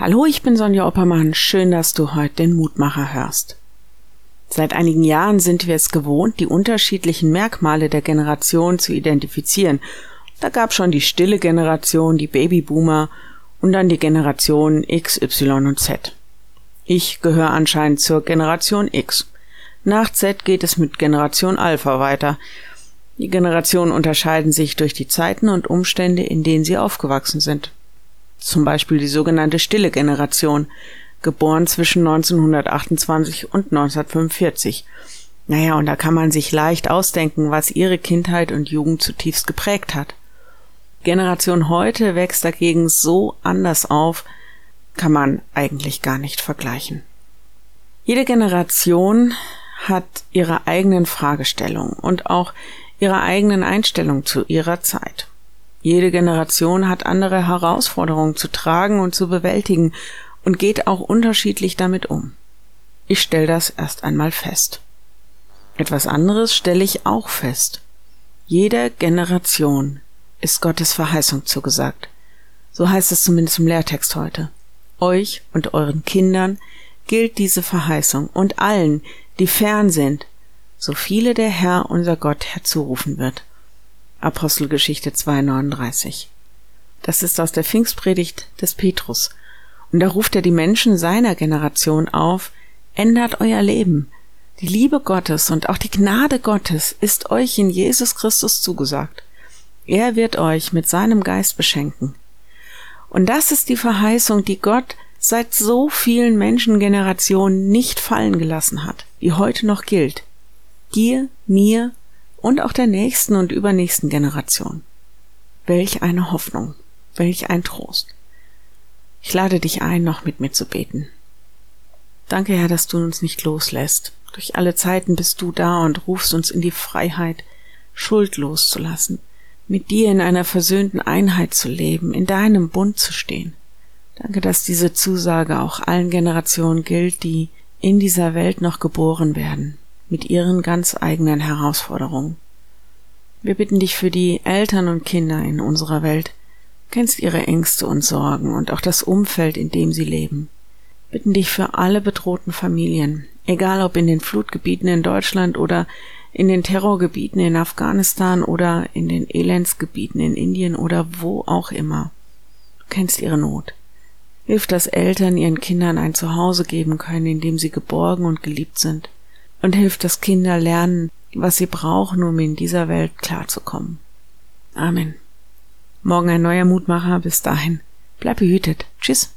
Hallo, ich bin Sonja Oppermann. Schön, dass du heute den Mutmacher hörst. Seit einigen Jahren sind wir es gewohnt, die unterschiedlichen Merkmale der Generation zu identifizieren. Da gab schon die stille Generation, die Babyboomer und dann die Generation X, Y und Z. Ich gehöre anscheinend zur Generation X. Nach Z geht es mit Generation Alpha weiter. Die Generationen unterscheiden sich durch die Zeiten und Umstände, in denen sie aufgewachsen sind. Zum Beispiel die sogenannte stille Generation, geboren zwischen 1928 und 1945. Naja, und da kann man sich leicht ausdenken, was ihre Kindheit und Jugend zutiefst geprägt hat. Generation heute wächst dagegen so anders auf, kann man eigentlich gar nicht vergleichen. Jede Generation hat ihre eigenen Fragestellungen und auch ihre eigenen Einstellungen zu ihrer Zeit. Jede Generation hat andere Herausforderungen zu tragen und zu bewältigen und geht auch unterschiedlich damit um. Ich stelle das erst einmal fest. Etwas anderes stelle ich auch fest. Jeder Generation ist Gottes Verheißung zugesagt. So heißt es zumindest im Lehrtext heute. Euch und euren Kindern gilt diese Verheißung und allen, die fern sind, so viele der Herr unser Gott herzurufen wird. Apostelgeschichte 2,39. Das ist aus der Pfingstpredigt des Petrus. Und da ruft er die Menschen seiner Generation auf, ändert euer Leben. Die Liebe Gottes und auch die Gnade Gottes ist euch in Jesus Christus zugesagt. Er wird euch mit seinem Geist beschenken. Und das ist die Verheißung, die Gott seit so vielen Menschengenerationen nicht fallen gelassen hat, die heute noch gilt. Dir, mir und auch der nächsten und übernächsten Generation. Welch eine Hoffnung, welch ein Trost. Ich lade dich ein, noch mit mir zu beten. Danke, Herr, dass du uns nicht loslässt. Durch alle Zeiten bist du da und rufst uns in die Freiheit, Schuld loszulassen, mit dir in einer versöhnten Einheit zu leben, in deinem Bund zu stehen. Danke, dass diese Zusage auch allen Generationen gilt, die in dieser Welt noch geboren werden, mit ihren ganz eigenen Herausforderungen. Wir bitten dich für die Eltern und Kinder in unserer Welt, kennst ihre Ängste und Sorgen und auch das Umfeld, in dem sie leben. Bitten dich für alle bedrohten Familien, egal ob in den Flutgebieten in Deutschland oder in den Terrorgebieten in Afghanistan oder in den Elendsgebieten in Indien oder wo auch immer. Du kennst ihre Not. Hilf, dass Eltern ihren Kindern ein Zuhause geben können, in dem sie geborgen und geliebt sind. Und hilf, dass Kinder lernen, was sie brauchen, um in dieser Welt klarzukommen. Amen. Morgen ein neuer Mutmacher. Bis dahin. Bleib behütet. Tschüss.